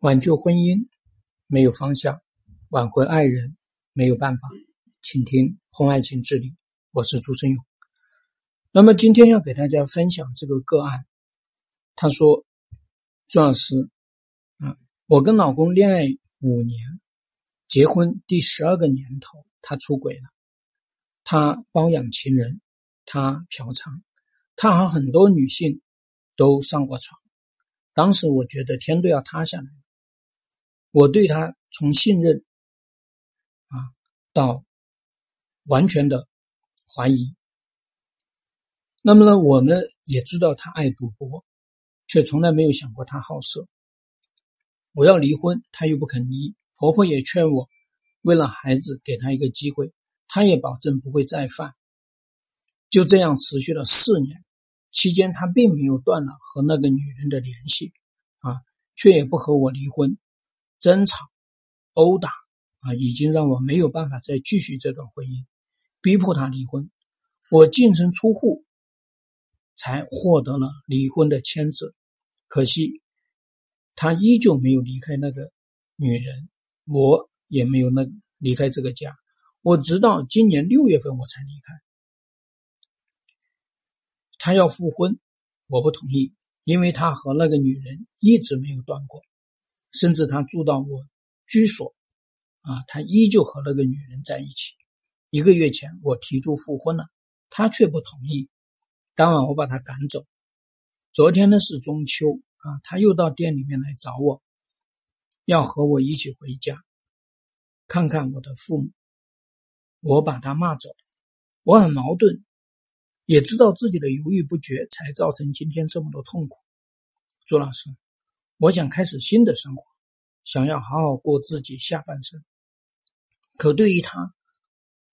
挽救婚姻没有方向，挽回爱人没有办法，请听婚外情治理。我是朱生勇。那么今天要给大家分享这个个案。他说：“朱老师，啊，我跟老公恋爱五年，结婚第十二个年头，他出轨了。他包养情人，他嫖娼，他和很多女性都上过床。当时我觉得天都要塌下来。”我对他从信任啊到完全的怀疑。那么呢，我们也知道他爱赌博，却从来没有想过他好色。我要离婚，他又不肯离。婆婆也劝我，为了孩子给他一个机会，他也保证不会再犯。就这样持续了四年，期间他并没有断了和那个女人的联系啊，却也不和我离婚。争吵、殴打啊，已经让我没有办法再继续这段婚姻，逼迫他离婚。我净身出户，才获得了离婚的签字。可惜他依旧没有离开那个女人，我也没有那离开这个家。我直到今年六月份我才离开。他要复婚，我不同意，因为他和那个女人一直没有断过。甚至他住到我居所，啊，他依旧和那个女人在一起。一个月前我提出复婚了，他却不同意。当晚我把他赶走。昨天呢是中秋啊，他又到店里面来找我，要和我一起回家，看看我的父母。我把他骂走，我很矛盾，也知道自己的犹豫不决才造成今天这么多痛苦。朱老师。我想开始新的生活，想要好好过自己下半生。可对于他，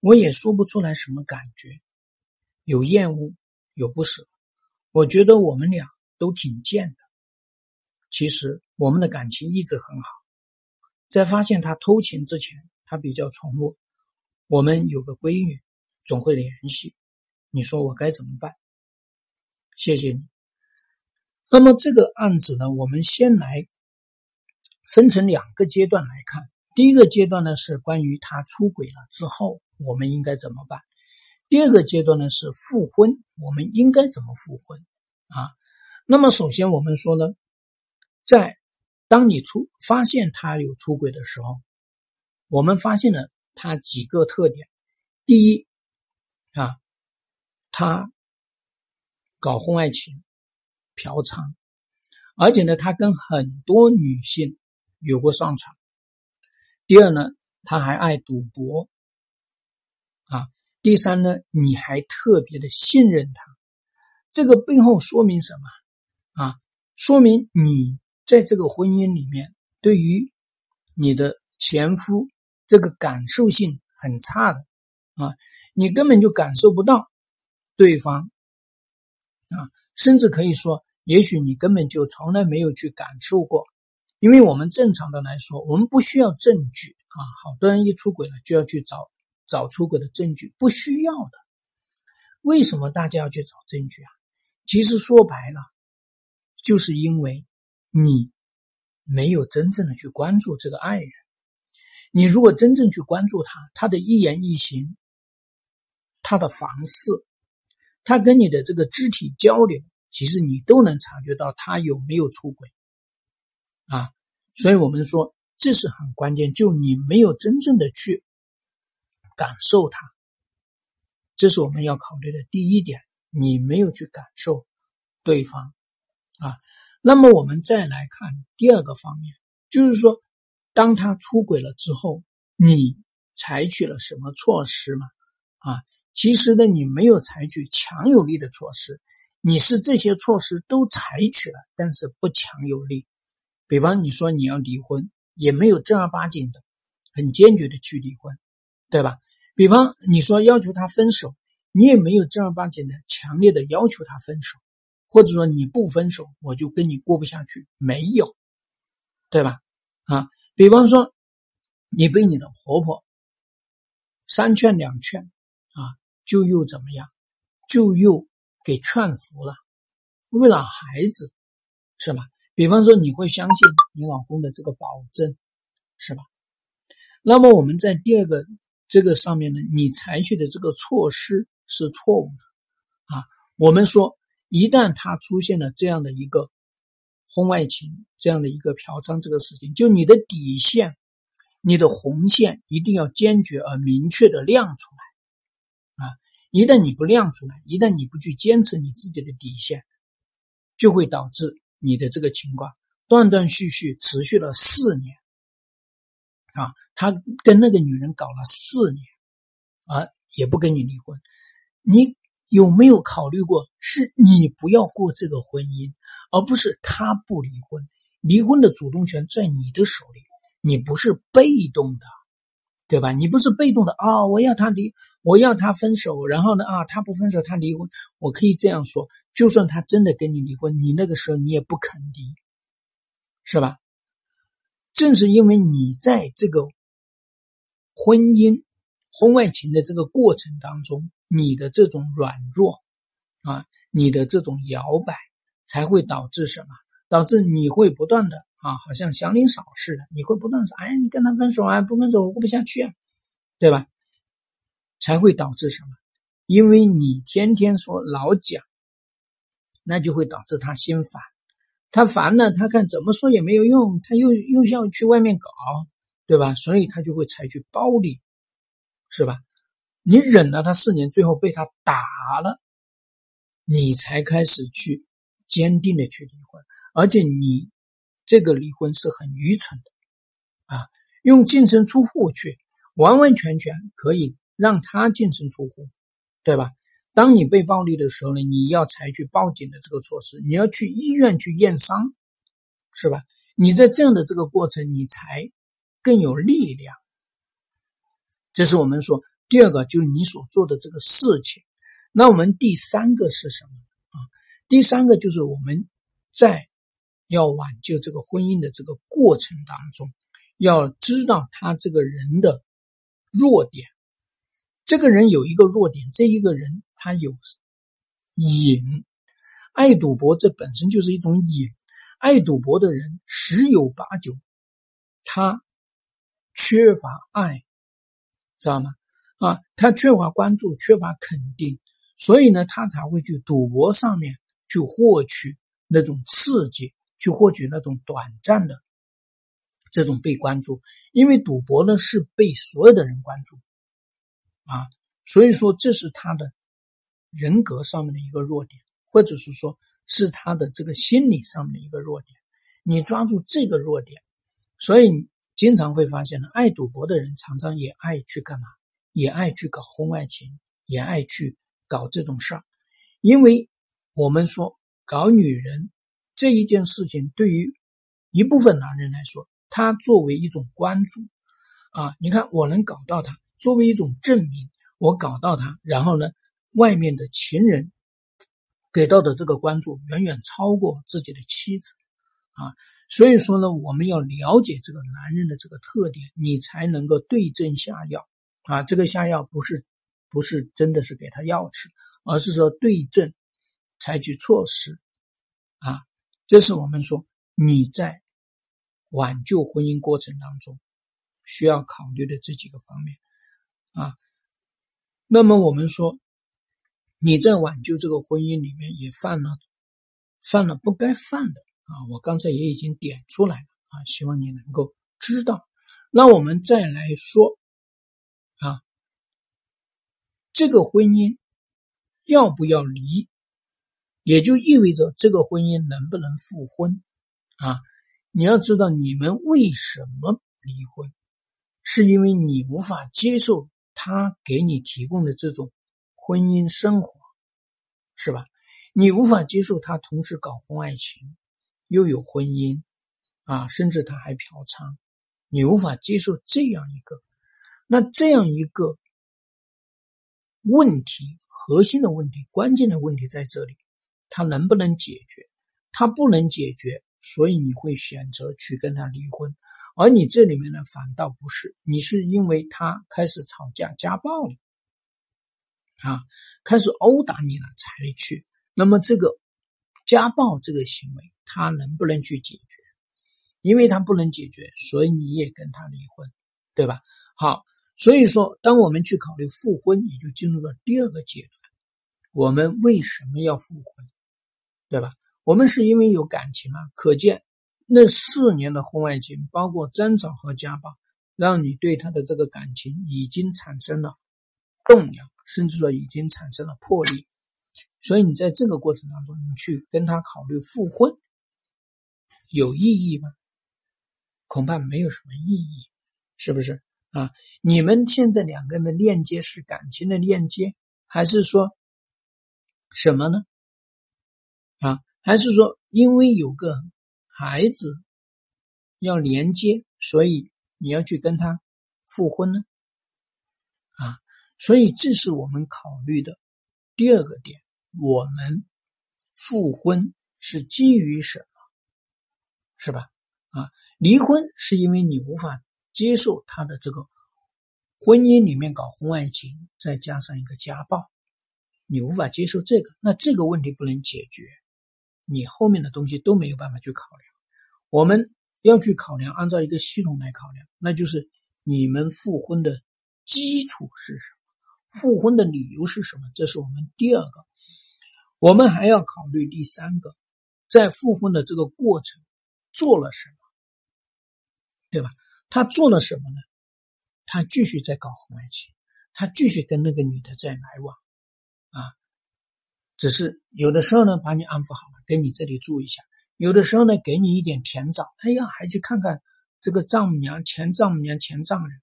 我也说不出来什么感觉，有厌恶，有不舍。我觉得我们俩都挺贱的。其实我们的感情一直很好。在发现他偷情之前，他比较宠我。我们有个闺女，总会联系。你说我该怎么办？谢谢你。那么这个案子呢，我们先来分成两个阶段来看。第一个阶段呢是关于他出轨了之后我们应该怎么办；第二个阶段呢是复婚，我们应该怎么复婚啊？那么首先我们说呢，在当你出发现他有出轨的时候，我们发现了他几个特点：第一啊，他搞婚外情。嫖娼，而且呢，他跟很多女性有过上床。第二呢，他还爱赌博，啊，第三呢，你还特别的信任他，这个背后说明什么？啊，说明你在这个婚姻里面，对于你的前夫这个感受性很差的，啊，你根本就感受不到对方，啊。甚至可以说，也许你根本就从来没有去感受过，因为我们正常的来说，我们不需要证据啊。好多人一出轨了就要去找找出轨的证据，不需要的。为什么大家要去找证据啊？其实说白了，就是因为你没有真正的去关注这个爱人。你如果真正去关注他，他的一言一行，他的房事。他跟你的这个肢体交流，其实你都能察觉到他有没有出轨啊，所以我们说这是很关键，就你没有真正的去感受他，这是我们要考虑的第一点，你没有去感受对方啊。那么我们再来看第二个方面，就是说，当他出轨了之后，你采取了什么措施嘛？啊？其实呢，你没有采取强有力的措施，你是这些措施都采取了，但是不强有力。比方你说你要离婚，也没有正儿八经的、很坚决的去离婚，对吧？比方你说要求他分手，你也没有正儿八经的、强烈的要求他分手，或者说你不分手我就跟你过不下去，没有，对吧？啊，比方说你被你的婆婆三劝两劝啊。就又怎么样？就又给劝服了，为了孩子，是吧？比方说，你会相信你老公的这个保证，是吧？那么我们在第二个这个上面呢，你采取的这个措施是错误的啊。我们说，一旦他出现了这样的一个婚外情，这样的一个嫖娼这个事情，就你的底线、你的红线一定要坚决而明确的亮出来。一旦你不亮出来，一旦你不去坚持你自己的底线，就会导致你的这个情况断断续续持续了四年。啊，他跟那个女人搞了四年，啊，也不跟你离婚。你有没有考虑过，是你不要过这个婚姻，而不是他不离婚？离婚的主动权在你的手里，你不是被动的，对吧？你不是被动的啊！我要他离，我要他分手，然后呢啊，他不分手，他离婚。我可以这样说，就算他真的跟你离婚，你那个时候你也不肯离，是吧？正是因为你在这个婚姻、婚外情的这个过程当中，你的这种软弱啊，你的这种摇摆，才会导致什么？导致你会不断的啊，好像祥林嫂似的，你会不断说：“哎，你跟他分手啊，不分手我过不下去啊，对吧？”才会导致什么？因为你天天说老讲，那就会导致他心烦。他烦了，他看怎么说也没有用，他又又要去外面搞，对吧？所以他就会采取暴力，是吧？你忍了他四年，最后被他打了，你才开始去坚定的去离婚，而且你这个离婚是很愚蠢的啊！用净身出户去，完完全全可以让他净身出户，对吧？当你被暴力的时候呢，你要采取报警的这个措施，你要去医院去验伤，是吧？你在这样的这个过程，你才更有力量。这是我们说第二个，就是你所做的这个事情。那我们第三个是什么啊？第三个就是我们在要挽救这个婚姻的这个过程当中，要知道他这个人的弱点。这个人有一个弱点，这一个人他有瘾，爱赌博，这本身就是一种瘾。爱赌博的人十有八九，他缺乏爱，知道吗？啊，他缺乏关注，缺乏肯定，所以呢，他才会去赌博上面去获取那种刺激，去获取那种短暂的这种被关注。因为赌博呢，是被所有的人关注。啊，所以说这是他的人格上面的一个弱点，或者是说是他的这个心理上面的一个弱点。你抓住这个弱点，所以经常会发现呢，爱赌博的人常常也爱去干嘛？也爱去搞婚外情，也爱去搞这种事儿。因为我们说搞女人这一件事情，对于一部分男人来说，他作为一种关注啊，你看我能搞到他。作为一种证明，我搞到他，然后呢，外面的情人给到的这个关注远远超过自己的妻子啊，所以说呢，我们要了解这个男人的这个特点，你才能够对症下药啊。这个下药不是不是真的是给他药吃，而是说对症采取措施。这是我们说你在挽救婚姻过程当中需要考虑的这几个方面。啊，那么我们说，你在挽救这个婚姻里面也犯了犯了不该犯的啊，我刚才也已经点出来了啊，希望你能够知道。那我们再来说啊，这个婚姻要不要离，也就意味着这个婚姻能不能复婚啊？你要知道，你们为什么离婚，是因为你无法接受。他给你提供的这种婚姻生活，是吧？你无法接受他同时搞婚外情，又有婚姻，啊，甚至他还嫖娼，你无法接受这样一个，那这样一个问题，核心的问题，关键的问题在这里，他能不能解决？他不能解决，所以你会选择去跟他离婚。而你这里面呢，反倒不是，你是因为他开始吵架、家暴了，啊，开始殴打你了才去。那么这个家暴这个行为，他能不能去解决？因为他不能解决，所以你也跟他离婚，对吧？好，所以说，当我们去考虑复婚，也就进入了第二个阶段。我们为什么要复婚？对吧？我们是因为有感情吗？可见那四年的婚外情，包括争吵和家暴，让你对他的这个感情已经产生了动摇，甚至说已经产生了破裂。所以你在这个过程当中，你去跟他考虑复婚，有意义吗？恐怕没有什么意义，是不是啊？你们现在两个人的链接是感情的链接，还是说什么呢？啊，还是说因为有个孩子要连接，所以你要去跟他复婚呢？啊，所以这是我们考虑的第二个点。我们复婚是基于什么？是吧？啊。离婚是因为你无法接受他的这个婚姻里面搞婚外情，再加上一个家暴，你无法接受这个，那这个问题不能解决，你后面的东西都没有办法去考量。我们要去考量，按照一个系统来考量，那就是你们复婚的基础是什么，复婚的理由是什么？这是我们第二个，我们还要考虑第三个，在复婚的这个过程做了什么。对吧？他做了什么呢？他继续在搞婚外情，他继续跟那个女的在来往，啊，只是有的时候呢，把你安抚好了，跟你这里住一下；有的时候呢，给你一点甜枣，哎呀，还去看看这个丈母娘、前丈母娘、前丈人，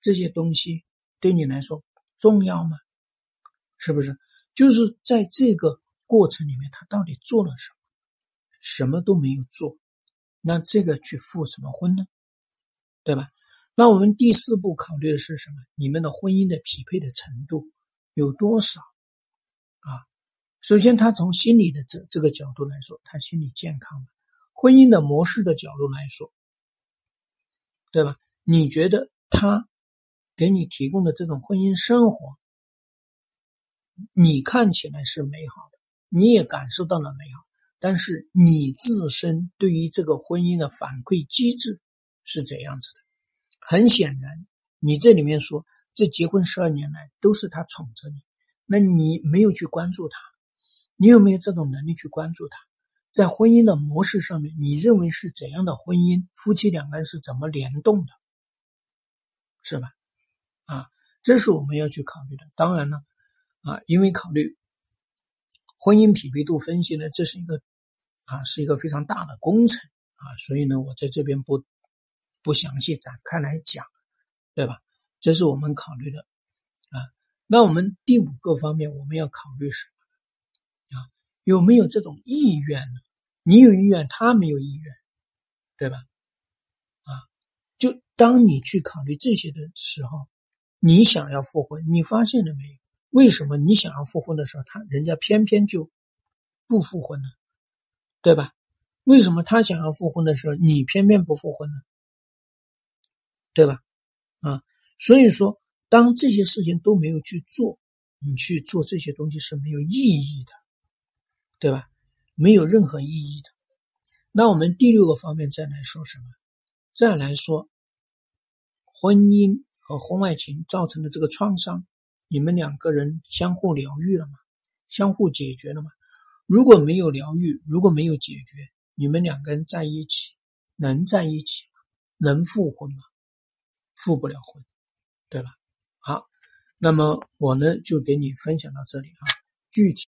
这些东西对你来说重要吗？是不是？就是在这个过程里面，他到底做了什么？什么都没有做。那这个去复什么婚呢？对吧？那我们第四步考虑的是什么？你们的婚姻的匹配的程度有多少？首先他从心理的这这个角度来说，他心理健康了；婚姻的模式的角度来说，对吧？你觉得他给你提供的这种婚姻生活，你看起来是美好的，你也感受到了美好。但是你自身对于这个婚姻的反馈机制是怎样子的？很显然，你这里面说这结婚十二年来都是他宠着你，那你没有去关注他，你有没有这种能力去关注他？在婚姻的模式上面，你认为是怎样的婚姻？夫妻两个人是怎么联动的？是吧？啊，这是我们要去考虑的。当然了，啊，因为考虑婚姻匹配度分析呢，这是一个。啊，是一个非常大的工程啊，所以呢，我在这边不不详细展开来讲，对吧？这是我们考虑的啊。那我们第五个方面，我们要考虑是？有没有这种意愿呢？你有意愿，他没有意愿，对吧？啊，就当你去考虑这些的时候，你想要复婚，你发现了没有？为什么你想要复婚的时候，他人家偏偏就不复婚呢？对吧？为什么他想要复婚的时候，你偏偏不复婚呢？对吧？啊，所以说，当这些事情都没有去做，你去做这些东西是没有意义的，对吧？没有任何意义的。那我们第六个方面再来说什么？再来说，婚姻和婚外情造成的这个创伤，你们两个人相互疗愈了吗？相互解决了吗？如果没有疗愈，如果没有解决，你们两个人在一起能在一起吗？能复婚吗？复不了婚，对吧？好，那么我呢就给你分享到这里啊，具体。